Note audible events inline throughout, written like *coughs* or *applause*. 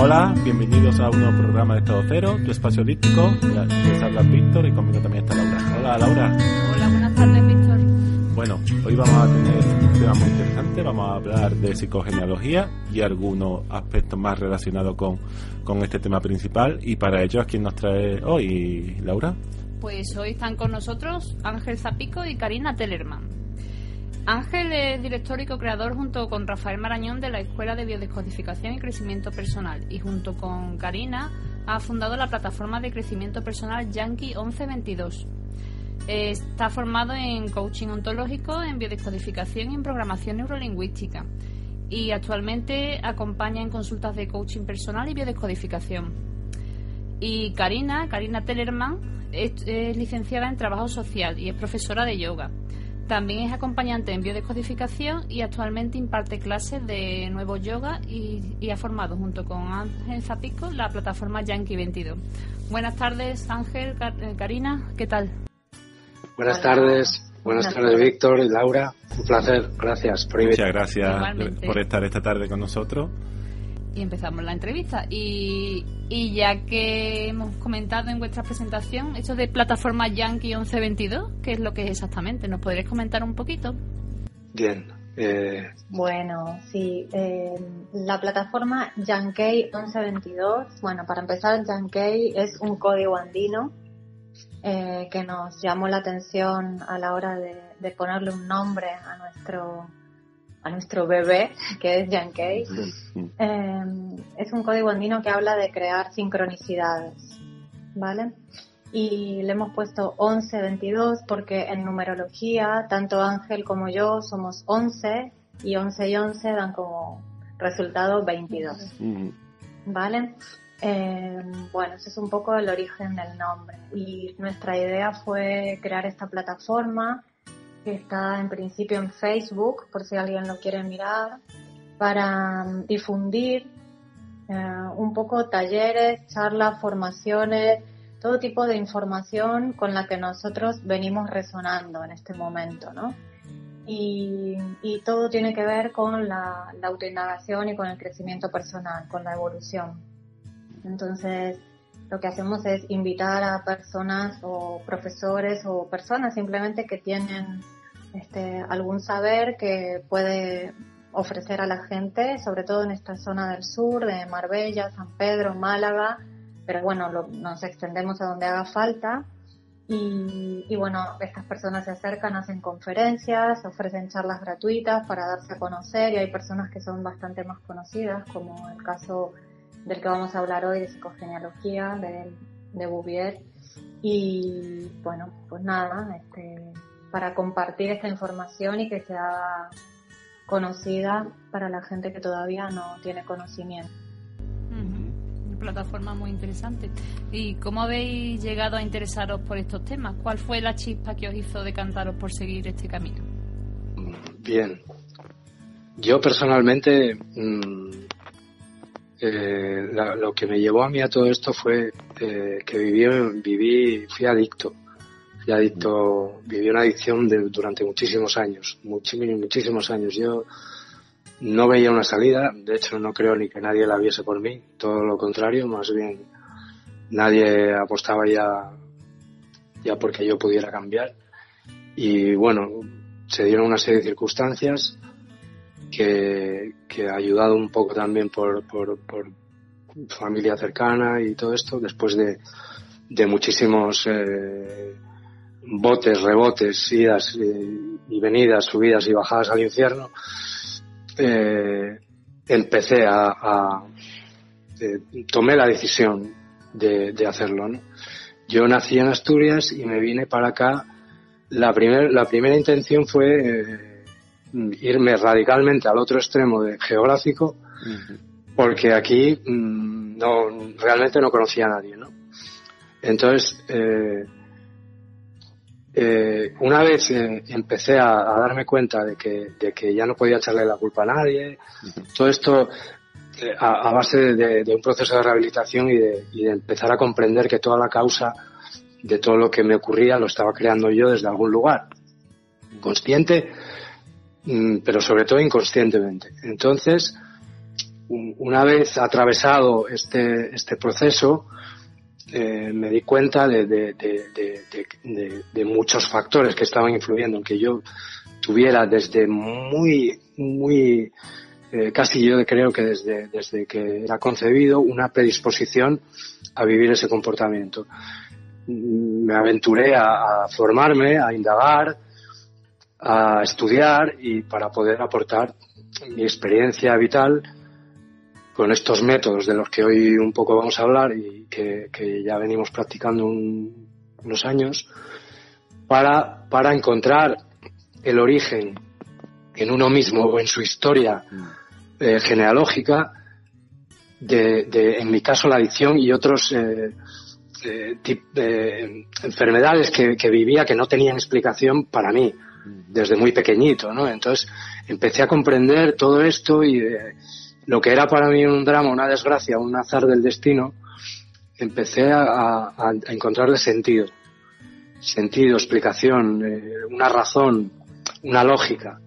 Hola, bienvenidos a un nuevo programa de Estado Cero, tu espacio holístico. Les habla Víctor y conmigo también está Laura. Hola, Laura. Hola, buenas tardes, Víctor. Bueno, hoy vamos a tener un tema muy interesante. Vamos a hablar de psicogenealogía y algunos aspectos más relacionados con, con este tema principal. Y para ello, ¿a quién nos trae hoy, Laura? Pues hoy están con nosotros Ángel Zapico y Karina Tellerman. Ángel es director y co-creador junto con Rafael Marañón de la Escuela de Biodescodificación y Crecimiento Personal y junto con Karina ha fundado la plataforma de crecimiento personal Yankee 1122. Está formado en coaching ontológico, en biodescodificación y en programación neurolingüística y actualmente acompaña en consultas de coaching personal y biodescodificación. Y Karina, Karina Tellerman, es licenciada en trabajo social y es profesora de yoga. También es acompañante en biodescodificación y actualmente imparte clases de nuevo yoga y, ha formado junto con Ángel Zapico la plataforma Yankee 22. Buenas tardes Ángel, eh, Karina, ¿qué tal? Buenas tardes, buenas, tardes Víctor y Laura, un placer, gracias por Muchas gracias por estar esta tarde con nosotros y empezamos la entrevista. Y, y ya que hemos comentado en vuestra presentación esto de plataforma Yankee 1122, ¿qué es lo que es exactamente? ¿Nos podréis comentar un poquito? Bien. Eh... Bueno, sí. Eh, la plataforma Yankee 1122, bueno, para empezar, Yankee es un código andino eh, que nos llamó la atención a la hora de, de ponerle un nombre a nuestro a nuestro bebé, que es Yankee. Eh, es un código andino que habla de crear sincronicidades, ¿vale? Y le hemos puesto 1122 porque en numerología, tanto Ángel como yo somos 11 y 11 y 11 dan como resultado 22, ¿vale? Eh, bueno, ese es un poco el origen del nombre. Y nuestra idea fue crear esta plataforma está en principio en Facebook, por si alguien lo quiere mirar, para mm, difundir eh, un poco talleres, charlas, formaciones, todo tipo de información con la que nosotros venimos resonando en este momento, ¿no? Y, todo tiene que ver con la, la autoindagación y con el crecimiento personal, con la evolución. Entonces, lo que hacemos es invitar a personas o profesores o personas simplemente que tienen este, algún saber que puede ofrecer a la gente, sobre todo en esta zona del sur, de Marbella, San Pedro, Málaga, pero bueno, nos extendemos a donde haga falta. Y, y, bueno, estas personas se acercan, hacen conferencias, ofrecen charlas gratuitas para darse a conocer y hay personas que son bastante más conocidas, como el caso del que vamos a hablar hoy de psicogenealogía, de, de Bouvier. Y bueno, pues nada, este, para compartir esta información y que sea conocida para la gente que todavía no tiene conocimiento. Una plataforma muy interesante. ¿Y cómo habéis llegado a interesaros por estos temas? ¿Cuál fue la chispa que os hizo decantaros por seguir este camino? Bien. Yo personalmente mm, eh, lo que me llevó a mí a todo esto fue eh, que viví, viví, fui adicto fui adicto, viví una adicción durante muchísimos años, muchísimos, muchísimos años. Yo no veía una salida, de hecho no creo ni que nadie la viese por mí, todo lo contrario, más bien nadie apostaba ya, ya porque yo pudiera cambiar. Y bueno, se dieron una serie de circunstancias que, que ha ayudado un poco también por, por, por familia cercana y todo esto, después de, de muchísimos eh, botes, rebotes, idas y venidas, subidas y bajadas al infierno, eh, empecé a, eh, tomé la decisión de, hacerlo. Yo nací en Asturias y me vine para acá. La, primer, la primera intención fue eh, irme radicalmente al otro extremo de geográfico, porque aquí mm, no, realmente no conocía a nadie. ¿no? Entonces, eh, una vez eh, empecé a, darme cuenta de que, de que ya no podía echarle la culpa a nadie, todo esto eh, a, base de, un proceso de rehabilitación y de, empezar a comprender que toda la causa de todo lo que me ocurría lo estaba creando yo desde algún lugar, consciente, mm, pero sobre todo inconscientemente. Entonces, una vez atravesado este, este proceso, eh, me di cuenta de, muchos factores que estaban influyendo en que yo tuviera desde muy, muy, eh, casi yo creo que desde, desde que era concebido, una predisposición a vivir ese comportamiento. Me aventuré a, a formarme, a indagar, a estudiar y para poder aportar mi experiencia vital con estos métodos de los que hoy un poco vamos a hablar y que, ya venimos practicando unos años, para, para encontrar el origen en uno mismo o en su historia eh, genealógica de, en mi caso, la adicción y otros eh, eh, enfermedades que, que, vivía que no tenían explicación para mí desde muy pequeñito, ¿no? Entonces empecé a comprender todo esto y lo que era para mí un drama, una desgracia, un azar del destino, empecé a, encontrarle sentido, sentido, explicación, eh, una razón, una lógica.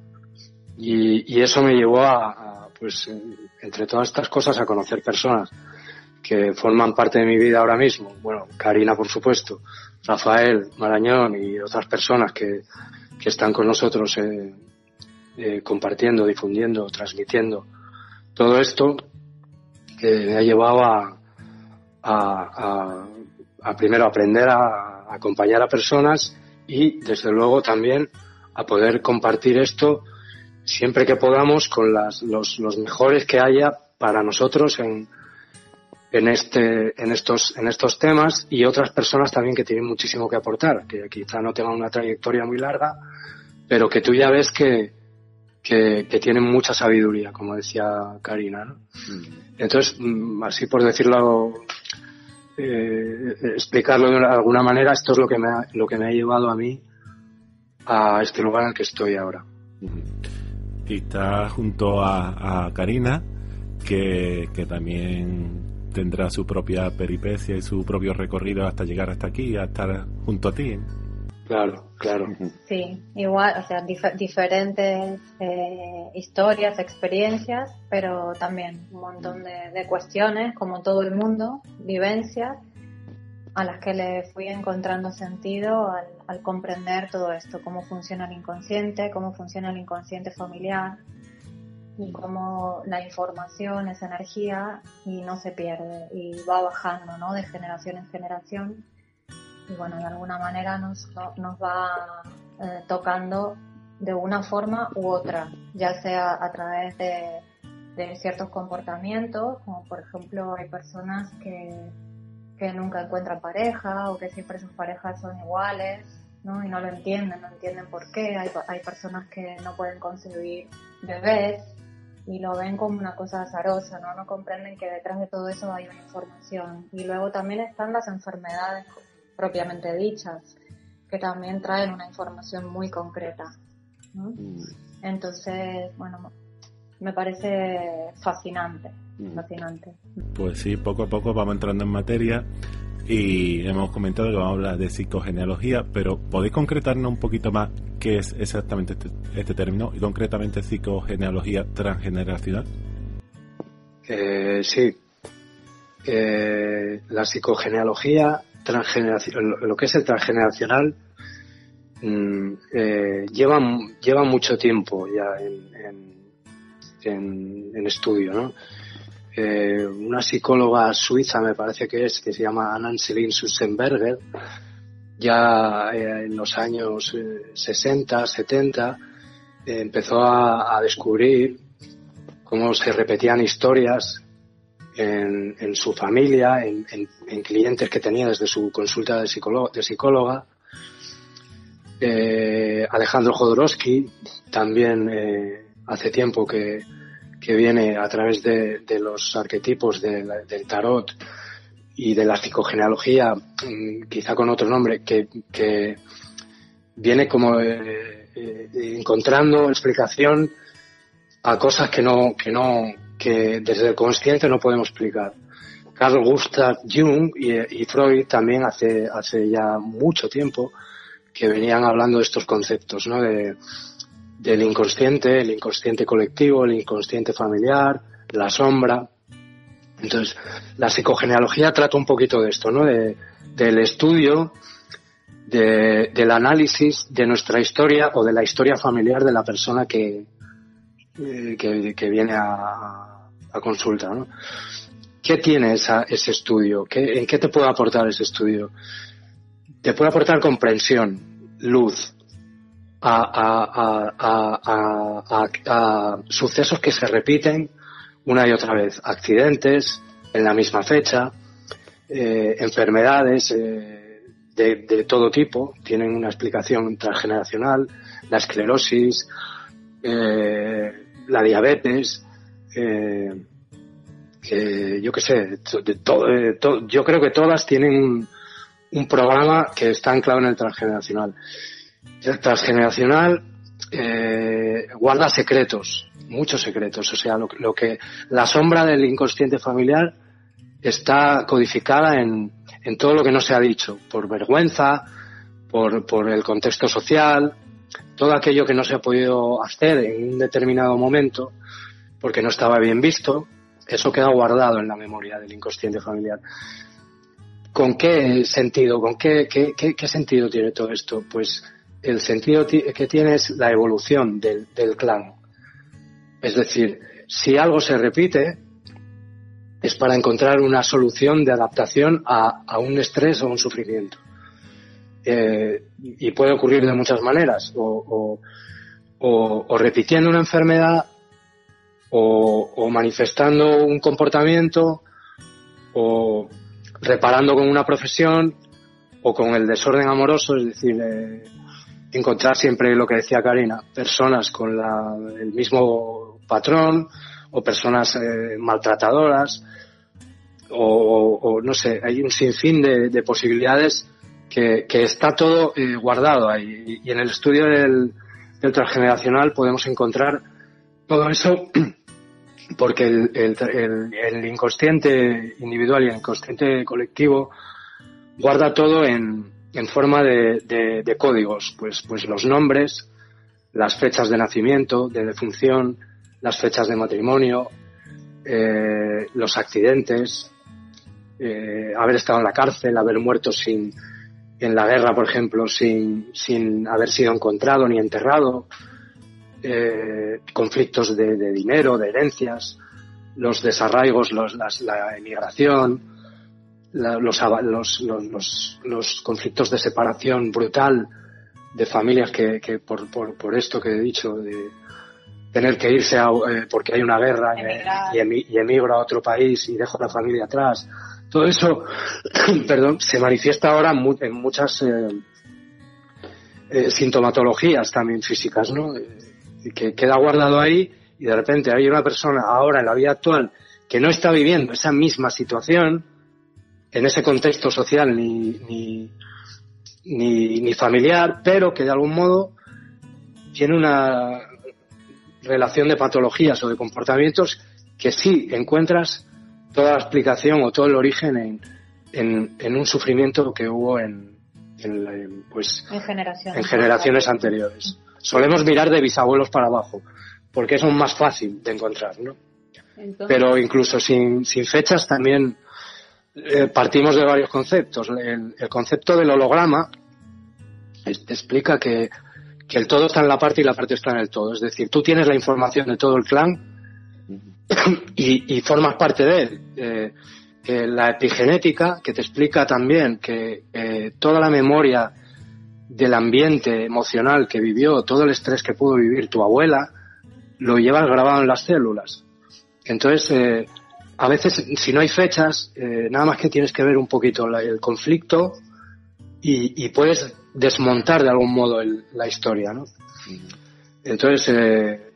Y, eso me llevó a, pues, entre todas estas cosas, a conocer personas que forman parte de mi vida ahora mismo. Bueno, Karina, por supuesto, Rafael, Marañón y otras personas que, que están con nosotros eh, eh, compartiendo, difundiendo, transmitiendo todo esto que me ha llevado a, a, primero aprender a, acompañar a personas y desde luego también a poder compartir esto siempre que podamos con las, los, los mejores que haya para nosotros en, en, este, en, estos, en estos temas y otras personas también que tienen muchísimo que aportar, que quizá no tengan una trayectoria muy larga, pero que tú ya ves que, que, tienen mucha sabiduría, como decía Karina. ¿no? Mm. Entonces, mm, así por decirlo, eh, explicarlo de alguna manera, esto es lo que, me ha, lo que me ha llevado a mí a este lugar en el que estoy ahora. Y está junto a, a Karina, que, que también tendrá su propia peripecia y su propio recorrido hasta llegar hasta aquí, a estar junto a ti. Claro, claro. Sí, igual, o sea, diferentes eh, historias, experiencias, pero también un montón de, cuestiones, como todo el mundo, vivencias, a las que le fui encontrando sentido al, comprender todo esto, cómo funciona el inconsciente, cómo funciona el inconsciente familiar y cómo la información es energía y no se pierde y va bajando, ¿no? De generación en generación y bueno, de alguna manera nos, nos va eh, tocando de una forma u otra, ya sea a través de, de, ciertos comportamientos, como por ejemplo hay personas que, que nunca encuentran pareja o que siempre sus parejas son iguales, ¿no? Y no lo entienden, no entienden por qué. Hay, hay personas que no pueden concebir bebés y lo ven como una cosa azarosa, ¿no? No comprenden que detrás de todo eso hay una información. Y luego también están las enfermedades propiamente dichas, que también traen una información muy concreta. Mm. Entonces, bueno, me parece fascinante, mm. fascinante. Pues sí, poco a poco vamos entrando en materia y hemos comentado que vamos a hablar de psicogenealogía, pero ¿podéis concretarnos un poquito más qué es exactamente este, este término y concretamente psicogenealogía transgeneracional? Eh, sí. Eh, la psicogenealogía lo que es el transgeneracional mm, eh, lleva, lleva mucho tiempo ya en, en, estudio, ¿no? Eh, una psicóloga suiza, me parece que es, que se llama Anne-Céline Sussenberger, ya eh, en los años 60, 70, empezó a, descubrir cómo se repetían historias en, su familia, en, clientes que tenía desde su consulta de, de psicóloga. Eh, Alejandro Jodorowsky también eh, hace tiempo que, viene a través de, los arquetipos del tarot y de la psicogenealogía, mm, quizá con otro nombre, que, viene como eh, encontrando explicación a cosas que no, que no, que desde el consciente no podemos explicar. Carl Gustav Jung y, Freud también hace, hace ya mucho tiempo que venían hablando de estos conceptos, ¿no? De, del inconsciente, el inconsciente colectivo, el inconsciente familiar, la sombra. Entonces, la psicogenealogía trata un poquito de esto, ¿no? De, del estudio, de, del análisis de nuestra historia o de la historia familiar de la persona que, eh, que, viene a, a consulta, ¿no? ¿Qué tiene esa, ese estudio? ¿Qué, ¿En qué te puede aportar ese estudio? Te puede aportar comprensión, luz, a, a, a, sucesos que se repiten una y otra vez, accidentes en la misma fecha, eh, enfermedades eh, de, todo tipo, tienen una explicación transgeneracional, la esclerosis, eh, la diabetes, eh, que yo qué sé, de todo, yo creo que todas tienen un, un programa que está anclado en el transgeneracional. El transgeneracional eh, guarda secretos, muchos secretos. O sea, lo, lo, que la sombra del inconsciente familiar está codificada en, en todo lo que no se ha dicho, por vergüenza, por, por el contexto social, todo aquello que no se ha podido hacer en un determinado momento porque no estaba bien visto, eso queda guardado en la memoria del inconsciente familiar. ¿Con qué sentido? ¿Con qué, qué, qué, sentido tiene todo esto? Pues el sentido que tiene es la evolución del, del clan. Es decir, si algo se repite, es para encontrar una solución de adaptación a, a un estrés o un sufrimiento. Eh, y puede ocurrir de muchas maneras, o, o repitiendo una enfermedad, o, manifestando un comportamiento, o reparando con una profesión, o con el desorden amoroso, es decir, eh, encontrar siempre lo que decía Karina, personas con la, el mismo patrón o personas eh, maltratadoras o, no sé, hay un sinfín de, de posibilidades que, está todo eh, guardado ahí. Y, en el estudio del, transgeneracional podemos encontrar todo eso *clears throat* porque el, el, el, inconsciente individual y el inconsciente colectivo guarda todo en, forma de, de, de, códigos, pues, pues los nombres, las fechas de nacimiento, de defunción, las fechas de matrimonio, eh, los accidentes, eh, haber estado en la cárcel, haber muerto sin, en la guerra, por ejemplo, sin, sin haber sido encontrado ni enterrado, eh, conflictos de, de, dinero, de herencias, los desarraigos, los, las, la emigración, la, los, los, los, los, conflictos de separación brutal de familias que, que por, por, por, esto que he dicho, de tener que irse a, eh, porque hay una guerra y, y, emigro a otro país y dejo la familia atrás. Todo eso, *clears throat* perdón, se manifiesta ahora en muchas eh, eh, sintomatologías también físicas, ¿no? Que queda guardado ahí y de repente hay una persona ahora en la vida actual que no está viviendo esa misma situación, en ese contexto social ni, ni, ni, ni, familiar, pero que de algún modo tiene una relación de patologías o de comportamientos que sí encuentras toda la explicación o todo el origen en, en, en un sufrimiento que hubo en, en, pues, en generaciones, en generaciones anteriores. Solemos mirar de bisabuelos para abajo, porque es más fácil de encontrar, ¿no? Entonces... Pero incluso sin, sin fechas también eh, partimos de varios conceptos. El, el concepto del holograma te explica que, que, el todo está en la parte y la parte está en el todo. Es decir, tú tienes la información de todo el clan y, y formas parte de él. Eh, eh, la epigenética, que te explica también que eh, toda la memoria del ambiente emocional que vivió, todo el estrés que pudo vivir tu abuela, lo llevas grabado en las células. Entonces, eh, a veces, si no hay fechas, eh, nada más que tienes que ver un poquito la, el conflicto y, y, puedes desmontar de algún modo el, la historia, ¿no? Entonces, eh,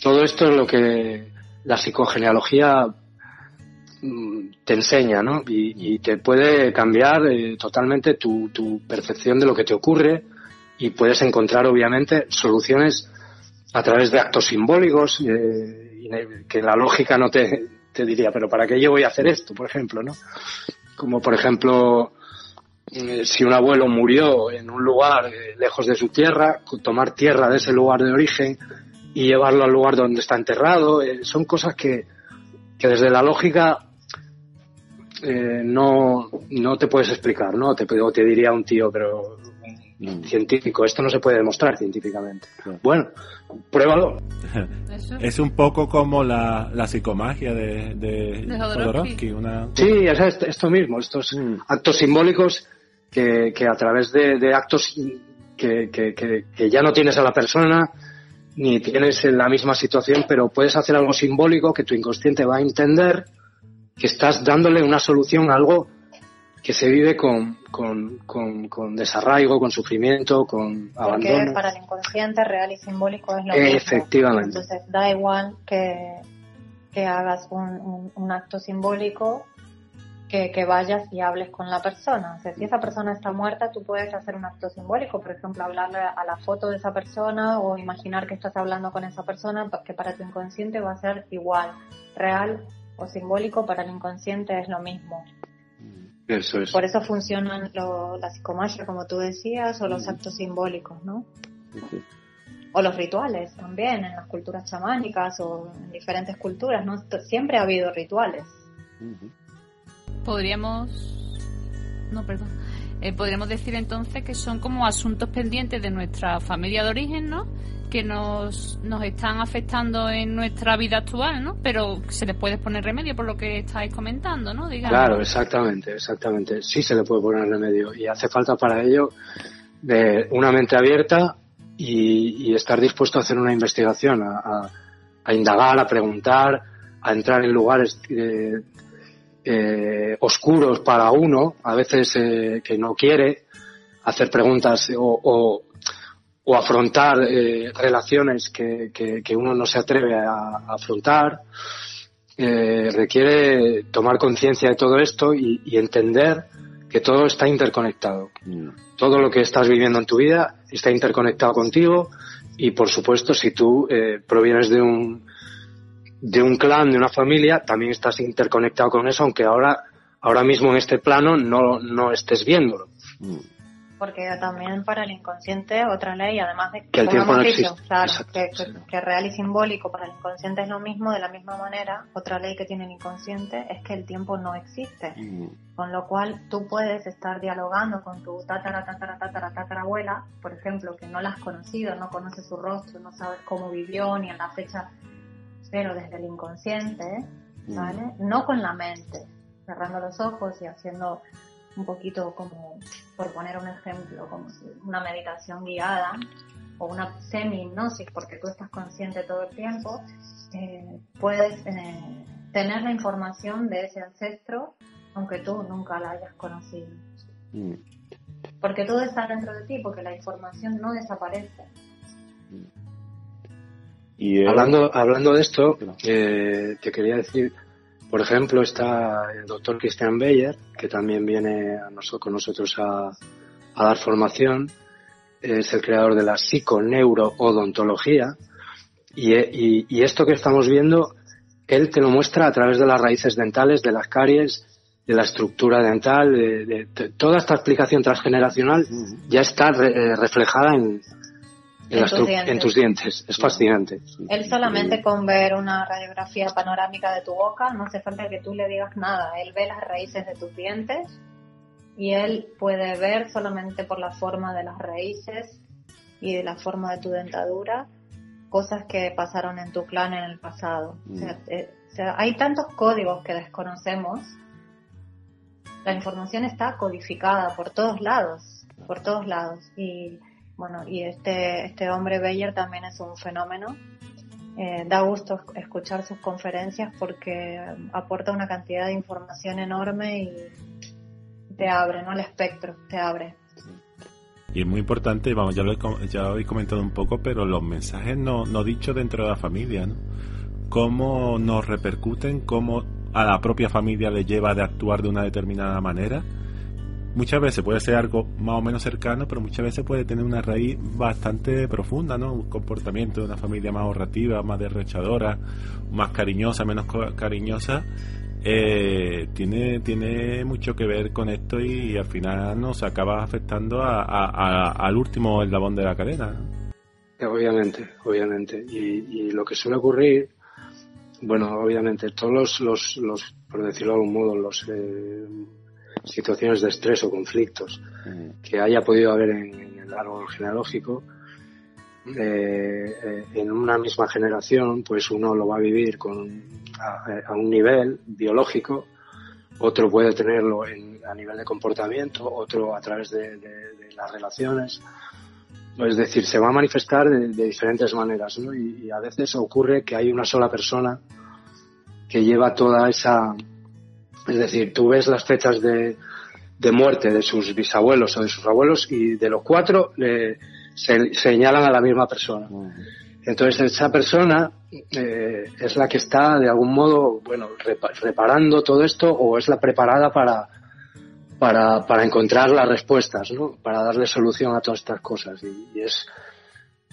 todo esto es lo que la psicogenealogía mm, te enseña, ¿no? Y, y te puede cambiar eh, totalmente tu, tu, percepción de lo que te ocurre y puedes encontrar, obviamente, soluciones a través de actos simbólicos eh, que la lógica no te, diría, pero ¿para qué yo voy a hacer esto, por ejemplo, no? Como por ejemplo, eh, si un abuelo murió en un lugar eh, lejos de su tierra, tomar tierra de ese lugar de origen y llevarlo al lugar donde está enterrado, son cosas que que desde la lógica eh, no, no te puedes explicar, ¿no? Te, te diría un tío, pero mm. científico, esto no se puede demostrar científicamente. Bueno, pruébalo. es un poco como la, la psicomagia de, de, Una... Sí, es esto mismo, estos mm. actos simbólicos que, que a través de, actos que, que, que, ya no tienes a la persona, ni tienes en la misma situación, pero puedes hacer algo simbólico que tu inconsciente va a entender que estás dándole una solución a algo que se vive con, con, con, desarraigo, con sufrimiento, con abandono. Porque para el inconsciente real y simbólico es lo mismo. Efectivamente. Entonces da igual que, que hagas un, un, acto simbólico que, que, vayas y hables con la persona. O sea, si esa persona está muerta, tú puedes hacer un acto simbólico, por ejemplo, hablarle a la foto de esa persona o imaginar que estás hablando con esa persona, que para tu inconsciente va a ser igual, real o simbólico, para el inconsciente es lo mismo. Eso es. Por eso funcionan la psicomagia, como tú decías, o los actos simbólicos, ¿no? O los rituales también, en las culturas chamánicas o en diferentes culturas, ¿no? Siempre ha habido rituales. Podríamos... No, perdón. Eh, podríamos decir entonces que son como asuntos pendientes de nuestra familia de origen, ¿no? que nos, nos están afectando en nuestra vida actual, ¿no? Pero se les puede poner remedio por lo que estáis comentando, ¿no? Claro, exactamente, exactamente. Sí se le puede poner remedio y hace falta para ello de una mente abierta y, estar dispuesto a hacer una investigación, a, indagar, a preguntar, a entrar en lugares eh, eh, oscuros para uno, a veces eh, que no quiere hacer preguntas o o afrontar eh, relaciones que, que, uno no se atreve a, afrontar. Eh, requiere tomar conciencia de todo esto y, entender que todo está interconectado. Mm. Todo lo que estás viviendo en tu vida está interconectado contigo y, por supuesto, si tú eh, provienes de un, de un clan, de una familia, también estás interconectado con eso, aunque ahora, ahora mismo en este plano no, no estés viéndolo. Mm porque también para el inconsciente otra ley, además de que, el tiempo no existe. que, real y simbólico para el inconsciente es lo mismo, de la misma manera, otra ley que tiene el inconsciente es que el tiempo no existe. Mm. Con lo cual tú puedes estar dialogando con tu tatara, tatara, tatara, tatarabuela, por ejemplo, que no la has conocido, no conoces su rostro, no sabes cómo vivió ni en la fecha, pero desde el inconsciente, mm. ¿vale? No con la mente, cerrando los ojos y haciendo un poquito como, por poner un ejemplo, como una meditación guiada o una semi-hipnosis, porque tú estás consciente todo el tiempo, eh, puedes eh, tener la información de ese ancestro aunque tú nunca la hayas conocido. Mm. Porque todo está dentro de ti, porque la información no desaparece. Y hablando, hablando de esto, eh, te quería decir por ejemplo, está el doctor Christian Beyer, que también viene con nosotros a, dar formación. Es el creador de la psiconeuroodontología. Y, y, esto que estamos viendo, él te lo muestra a través de las raíces dentales, de las caries, de la estructura dental, de, toda esta explicación transgeneracional ya está eh, reflejada en, en, tus dientes. Es fascinante. Él solamente con ver una radiografía panorámica de tu boca, no hace falta que tú le digas nada. Él ve las raíces de tus dientes y él puede ver solamente por la forma de las raíces y de la forma de tu dentadura cosas que pasaron en tu clan en el pasado. Mm. Eh, o sea, hay tantos códigos que desconocemos. La información está codificada por todos lados, por todos lados. Y bueno, y este, este hombre Beyer también es un fenómeno. Eh, da gusto escuchar sus conferencias porque aporta una cantidad de información enorme y te abre, ¿no? El espectro, te abre. Y es muy importante, vamos, ya lo, he, ya comentado un poco, pero los mensajes no, no dichos dentro de la familia, ¿no? Cómo nos repercuten, cómo a la propia familia le lleva de actuar de una determinada manera muchas veces puede ser algo más o menos cercano, pero muchas veces puede tener una raíz bastante profunda, ¿no? Un comportamiento de una familia más ahorrativa, más derrochadora, más cariñosa, menos cariñosa, eh, tiene, tiene mucho que ver con esto y, al final nos acaba afectando al último eslabón de la cadena. Obviamente, obviamente. Y, y lo que suele ocurrir bueno, obviamente, todos los, los, por decirlo de algún modo, los eh, situaciones de estrés o conflictos mm. que haya podido haber en, el árbol genealógico, eh, eh, en una misma generación, pues uno lo va a vivir con, a, un nivel biológico, otro puede tenerlo a nivel de comportamiento, otro a través de, las relaciones. Es decir, se va a manifestar de, diferentes maneras, ¿no? y, a veces ocurre que hay una sola persona que lleva toda esa, es decir, tú ves las fechas de, de muerte de sus bisabuelos o de sus abuelos y de los cuatro le, se, señalan a la misma persona. Entonces esa persona eh, es la que está de algún modo, bueno, reparando todo esto o es la preparada para, para, para encontrar las respuestas, ¿no? Para darle solución a todas estas cosas. Y, es,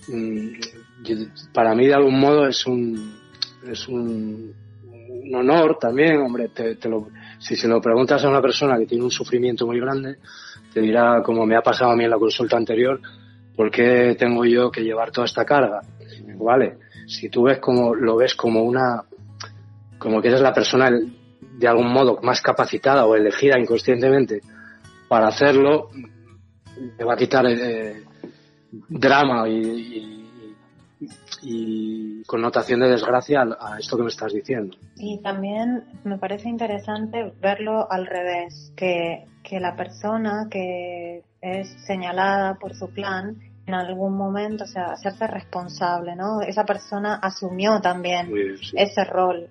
mm, para mí de algún modo es un, es un, un honor también, hombre, te, lo, si se lo preguntas a una persona que tiene un sufrimiento muy grande, te dirá, como me ha pasado a mí en la consulta anterior, ¿por qué tengo yo que llevar toda esta carga? Vale, si tú ves como, lo ves como una, como que eres la persona de algún modo más capacitada o elegida inconscientemente para hacerlo, te va a quitar eh, drama y y connotación de desgracia a, esto que me estás diciendo. Y también me parece interesante verlo al revés, que, que la persona que es señalada por su clan en algún momento, o sea, hacerse responsable, ¿no? Esa persona asumió también ese rol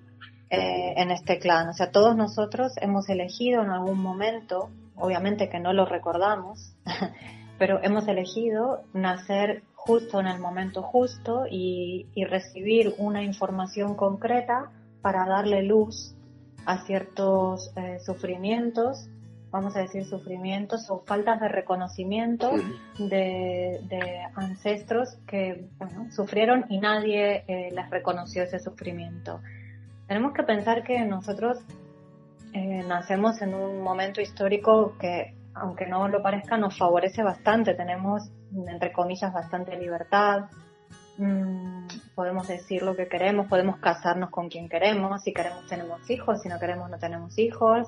eh, en este clan. O sea, todos nosotros hemos elegido en algún momento, obviamente que no lo recordamos, *laughs* pero hemos elegido nacer justo en el momento justo y, recibir una información concreta para darle luz a ciertos eh, sufrimientos, vamos a decir sufrimientos o faltas de reconocimiento de, ancestros que sufrieron y nadie eh, les reconoció ese sufrimiento. Tenemos que pensar que nosotros eh, nacemos en un momento histórico que aunque no lo parezca, nos favorece bastante. Tenemos, entre comillas, bastante libertad. Mm, podemos decir lo que queremos, podemos casarnos con quien queremos. Si queremos, tenemos hijos. Si no queremos, no tenemos hijos.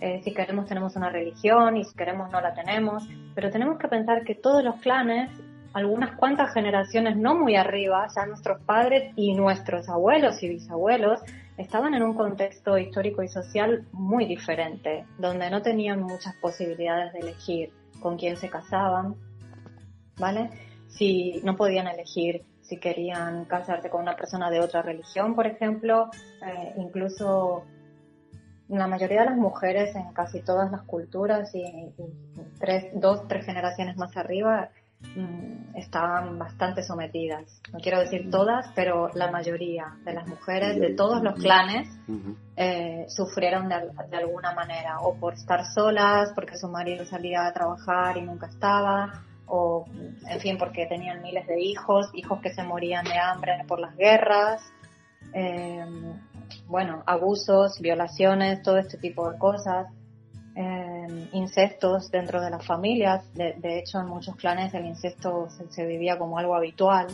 Eh, si queremos, tenemos una religión. Y si queremos, no la tenemos. Pero tenemos que pensar que todos los clanes, algunas cuantas generaciones no muy arriba, ya nuestros padres y nuestros abuelos y bisabuelos, estaban en un contexto histórico y social muy diferente, donde no tenían muchas posibilidades de elegir con quién se casaban, ¿vale? Si no podían elegir si querían casarse con una persona de otra religión, por ejemplo, eh, incluso la mayoría de las mujeres en casi todas las culturas y, y tres, dos, tres generaciones más arriba estaban bastante sometidas. No quiero decir todas, pero la mayoría de las mujeres de todos los clanes eh, sufrieron de, alguna manera, o por estar solas, porque su marido salía a trabajar y nunca estaba, o en fin, porque tenían miles de hijos, hijos que se morían de hambre por las guerras. Eh, bueno, abusos, violaciones, todo este tipo de cosas. Eh, incestos dentro de las familias. De, hecho, en muchos clanes el incesto se, vivía como algo habitual.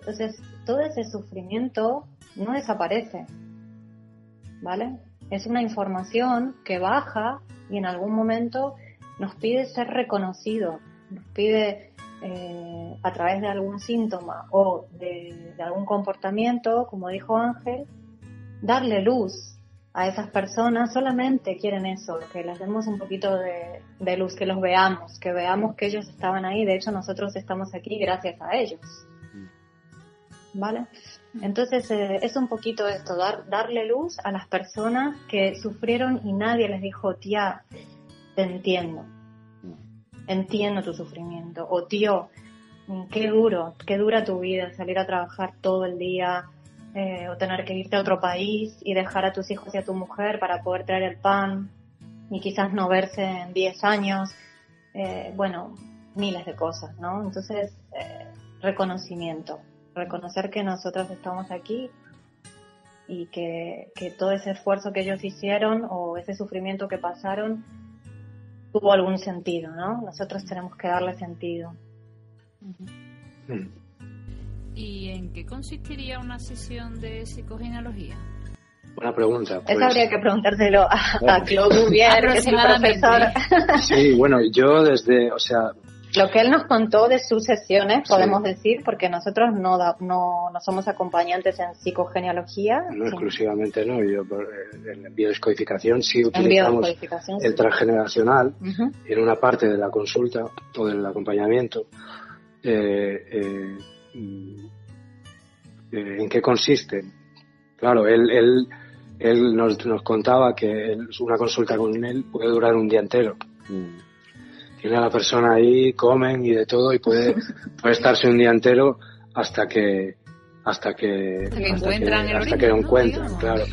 Entonces, todo ese sufrimiento no desaparece. ¿Vale? Es una información que baja y en algún momento nos pide ser reconocido, nos pide eh, a través de algún síntoma o de algún comportamiento, como dijo Ángel, darle luz, a esas personas solamente quieren eso, que les demos un poquito de, luz, que los veamos, que veamos que ellos estaban ahí. De hecho, nosotros estamos aquí gracias a ellos. ¿Vale? Entonces, eh, es un poquito esto, dar, darle luz a las personas que sufrieron y nadie les dijo, tía, te entiendo. Entiendo tu sufrimiento. O tío, qué duro, qué dura tu vida, salir a trabajar todo el día, eh, o tener que irte a otro país y dejar a tus hijos y a tu mujer para poder traer el pan y quizás no verse en 10 años, eh, bueno, miles de cosas, ¿no? Entonces, eh, reconocimiento, reconocer que nosotros estamos aquí y que, todo ese esfuerzo que ellos hicieron o ese sufrimiento que pasaron tuvo algún sentido, ¿no? Nosotros tenemos que darle sentido. ¿Y en qué consistiría una sesión de psicogenealogía? Buena pregunta. Eso pues- habría que preguntárselo a, a Bueno. Claude Bouvier, que es el profesor. Sí, bueno, yo desde, o sea, Lo que él nos contó de sus sesiones, Sí. podemos decir, porque nosotros no, da- no, no somos acompañantes en psicogenealogía, no exclusivamente no, yo eh, en biodescodificación sí utilizamos biodescodificación. sí. el transgeneracional en una parte de la consulta o del acompañamiento. eh, eh, ¿En qué consiste? Claro, él, él, él nos, nos contaba que él- una consulta con él puede durar un día entero. Tiene a la persona ahí, comen y de todo y puede, *laughs* puede estarse un día entero hasta que hasta que Hasta que encuentran el hasta origen, que lo encuentran, claro.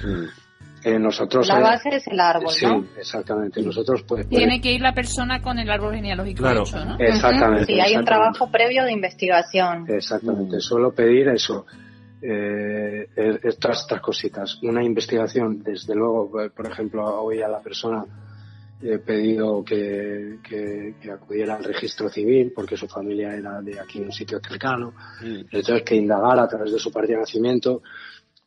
Eh, nosotros La eh, base es el árbol, sí, ¿no? exactamente. Nosotros pues Tiene que ir la persona con el árbol genealógico Claro. hecho, ¿no? exactamente. Sí, hay un trabajo previo de investigación. Exactamente, solo pedir eso, eh, estas, estas cositas. Una investigación, desde luego, eh, por ejemplo, hoy a la persona he pedido que, que, que acudiera al registro civil porque su familia era de aquí, un sitio cercano, entonces que indagara a través de su partida de nacimiento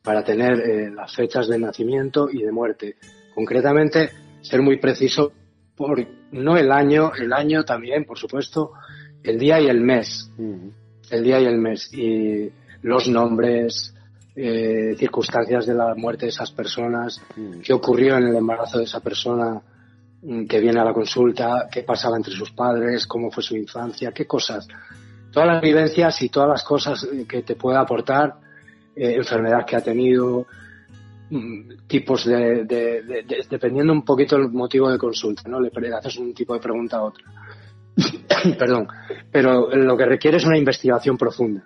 para tener eh, las fechas de nacimiento y de muerte. Concretamente, ser muy preciso por no el año, el año también, por supuesto, el día y el mes el día y el mes y los nombres, eh, circunstancias de la muerte de esas personas, qué ocurrió en el embarazo de esa persona mm, que viene a la consulta, qué pasaba entre sus padres, cómo fue su infancia, qué cosas. Todas las vivencias y todas las cosas eh, que te puede aportar, eh, enfermedad que ha tenido, mm, tipos de, de- de- de- dependiendo un poquito el motivo de consulta, ¿no? Le haces un tipo de pregunta a otra. *coughs* Perdón, pero lo que requiere es una investigación profunda.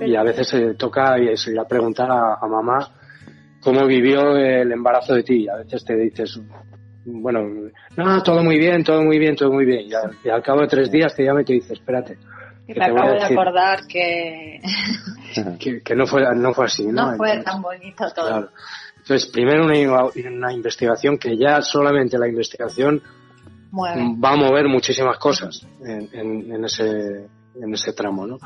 Y a veces se toca y eso, ir a preguntar a, a mamá cómo vivió el embarazo de ti. A veces te dices, bueno, no, todo muy bien, todo muy bien, todo muy bien. Y al, y al cabo de tres días te llama y te dice, espérate, Que que me te voy a acabo de decir. acordar que que, que no, fue, no fue así. No, no fue tan bonito todo. Claro. Entonces, primero una, una investigación que ya solamente la investigación Mueve. va a mover muchísimas cosas en, en- en ese en ese tramo, ¿no?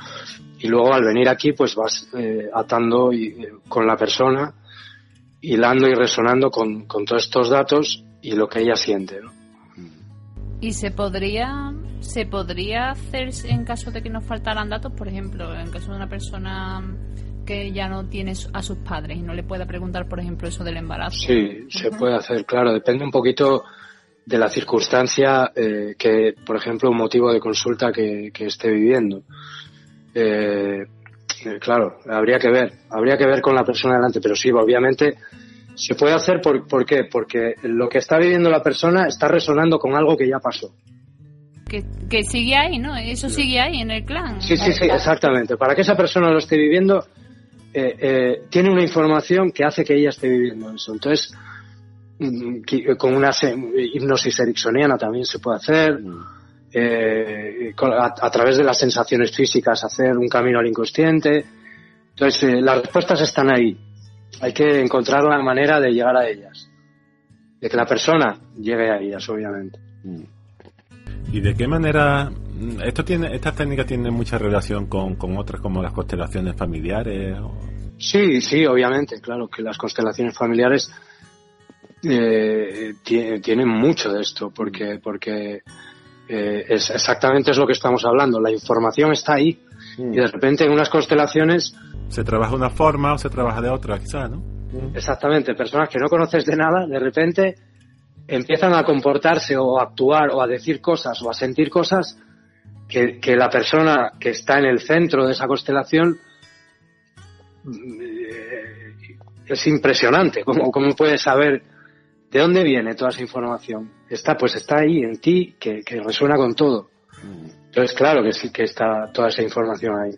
Y luego al venir aquí, pues vas eh, atando y, eh, con la persona, hilando y resonando con, con todos estos datos y lo que ella siente, ¿no? Y se podría se podría hacer en caso de que nos faltaran datos, por ejemplo, en caso de una persona que ya no tiene a sus padres y no le pueda preguntar, por ejemplo, eso del embarazo. Sí, se puede hacer, claro, depende un poquito de la circunstancia eh, que, por ejemplo, un motivo de consulta que, que esté viviendo. Eh, eh, claro, habría que ver, habría que ver con la persona delante, pero sí, obviamente se puede hacer por, ¿por qué? Porque lo que está viviendo la persona está resonando con algo que ya pasó. Que, que sigue ahí, ¿no? Eso sigue ahí en el clan. Sí, sí, sí, exactamente. Para que esa persona lo esté viviendo, eh, eh, tiene una información que hace que ella esté viviendo eso. Entonces, mm, con una se- hipnosis ericksoniana también se puede hacer. eh, con- a, a través de las sensaciones físicas, hacer un camino al inconsciente. Entonces, eh, las respuestas están ahí. Hay que encontrar la manera de llegar a ellas. De que la persona llegue a ellas, obviamente. ¿Y de qué manera mm, esto tiene, estas técnicas tienen mucha relación con, con otras como las constelaciones familiares? o- Sí, sí, obviamente, claro que las constelaciones familiares eh, tie- tienen mucho de esto, porque, porque eh, es exactamente es lo que estamos hablando. La información está ahí y de repente en unas constelaciones, Se trabaja de una forma o se trabaja de otra, quizás, ¿no? exactamente, personas que no conoces de nada, de repente empiezan a comportarse o a actuar o a decir cosas o a sentir cosas que, que la persona que está en el centro de esa constelación eh, es impresionante cómo, cómo puedes saber de dónde viene toda esa información. Está, pues está ahí en ti, que, que resuena con todo. Entonces, claro que sí que está toda esa información ahí.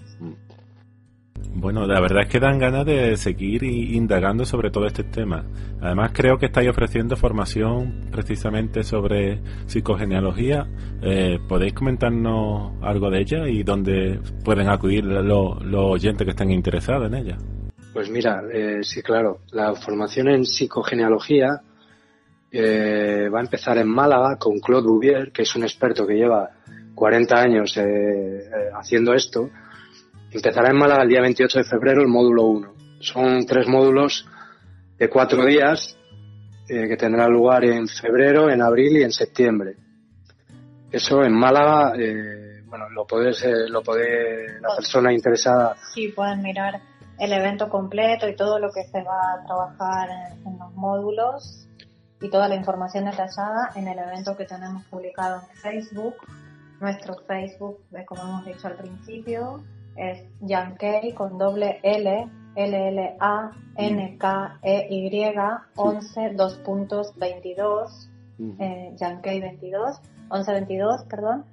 Bueno, la verdad es que dan ganas de seguir indagando sobre todo este tema. Además, creo que estáis ofreciendo formación precisamente sobre psicogenealogía. Eh, ¿Podéis comentarnos algo de ella y dónde pueden acudir lo- los oyentes que estén interesados en ella? Pues mira, eh, sí, claro, la formación en psicogenealogía eh, va a empezar en Málaga con Claude Bouvier, que es un experto que lleva 40 años eh, eh, haciendo esto. Empezará en Málaga el día 28 de febrero el módulo 1. Son tres módulos de cuatro días eh, que tendrá lugar en febrero, en abril y en septiembre. Eso en Málaga, eh, bueno, lo lo puede la persona interesada. Sí, pueden mirar el evento completo y todo lo que se va a trabajar en, los módulos y toda la información detallada en el evento que tenemos publicado en Facebook. Nuestro Facebook, como hemos dicho al principio, es Yankey con doble L, L L A N K E Y 11 2 puntos 22, eh, Yankey 22, 11 22, perdón.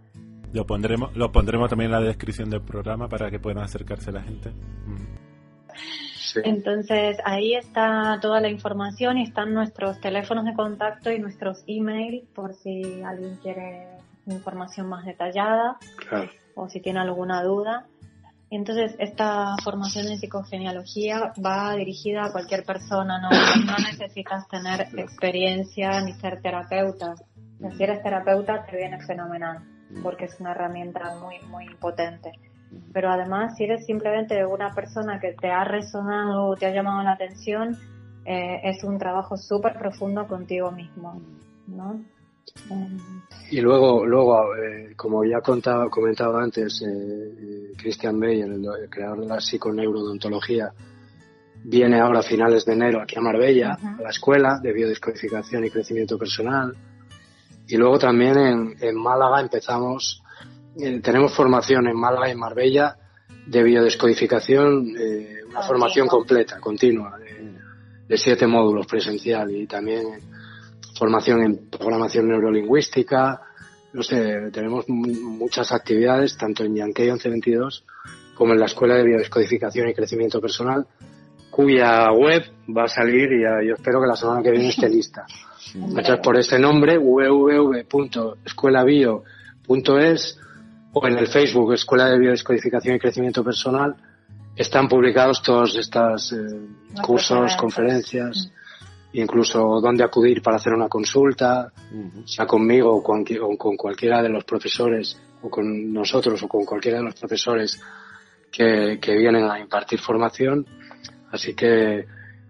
Lo pondremos, lo pondremos también en la descripción del programa para que puedan acercarse la gente. Entonces ahí está toda la información y están nuestros teléfonos de contacto y nuestros emails por si alguien quiere información más detallada o si tiene alguna duda. Entonces, esta formación en psicogenealogía va dirigida a cualquier persona, no, no necesitas tener experiencia ni ser terapeuta. Si eres terapeuta, te viene fenomenal, porque es una herramienta muy, muy potente. Pero además, si eres simplemente una persona que te ha resonado o te ha llamado la atención, eh, es un trabajo súper profundo contigo mismo, ¿no? Y luego, luego eh, como ya he contado, comentado antes, eh, eh Christian Bay, el, creador de la psiconeurodontología, viene ahora a finales de enero aquí a Marbella, a la escuela de biodescodificación y crecimiento personal. Y luego también en, en Málaga empezamos eh, tenemos formación en Málaga y en Marbella de biodescodificación, eh, una formación completa, continua, de, siete módulos presencial y también formación en programación neurolingüística. No sé, tenemos muchas actividades, tanto en Yankee 1122 como en la Escuela de Biodescodificación y Crecimiento Personal, cuya web va a salir y yo espero que la semana que viene esté lista. Entonces, por este nombre, www.escuelabio.es o en el Facebook Escuela de Biodescodificación y Crecimiento Personal están publicados todos estos eh, cursos, conferencias, incluso dónde acudir para hacer una consulta, sea conmigo o con, con, cualquiera de los profesores, o con nosotros o con cualquiera de los profesores que, que vienen a impartir formación. Así que eh,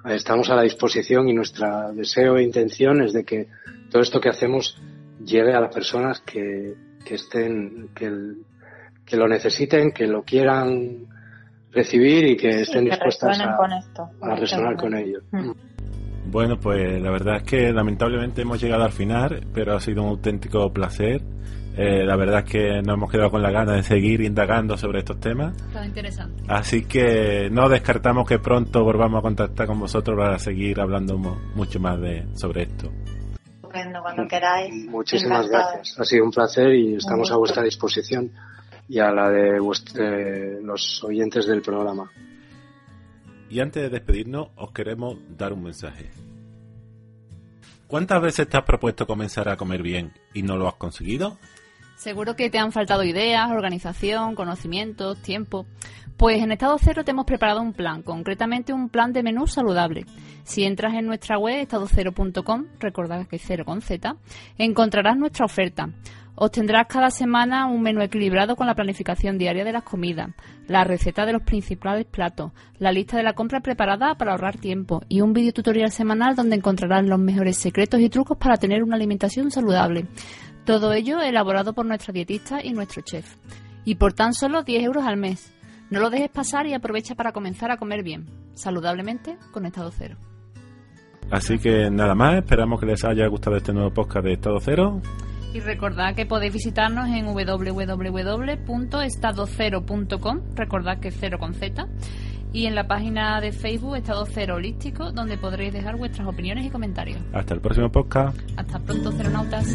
estamos a la disposición y nuestro deseo e intención es de que todo esto que hacemos llegue a las personas que, que estén, que, que lo necesiten, que lo quieran recibir y que estén dispuestas a, a resonar con ello. Mm. Bueno, pues la verdad es que lamentablemente hemos llegado al final, pero ha sido un auténtico placer. Eh, la verdad es que nos hemos quedado con la gana de seguir indagando sobre estos temas. Está interesante. Así que no descartamos que pronto volvamos a contactar con vosotros para seguir hablando mucho más de, sobre esto cuando queráis. Muchísimas gracias. Ha sido un placer y estamos a vuestra disposición y a la de los oyentes del programa. Y antes de despedirnos, os queremos dar un mensaje. ¿Cuántas veces te has propuesto comenzar a comer bien y no lo has conseguido? Seguro que te han faltado ideas, organización, conocimientos, tiempo. Pues en estado cero te hemos preparado un plan, concretamente un plan de menú saludable. Si entras en nuestra web estadocero.com, recordad que es cero con Z, encontrarás nuestra oferta. Obtendrás cada semana un menú equilibrado con la planificación diaria de las comidas, la receta de los principales platos, la lista de la compra preparada para ahorrar tiempo y un video tutorial semanal donde encontrarás los mejores secretos y trucos para tener una alimentación saludable. Todo ello elaborado por nuestra dietista y nuestro chef. Y por tan solo 10 euros al mes. No lo dejes pasar y aprovecha para comenzar a comer bien, saludablemente, con estado cero. Así que nada más, esperamos que les haya gustado este nuevo podcast de Estado Cero. Y recordad que podéis visitarnos en www.estadocero.com, recordad que es cero con Z, y en la página de Facebook Estado Cero Holístico, donde podréis dejar vuestras opiniones y comentarios. Hasta el próximo podcast. Hasta pronto, ceronautas.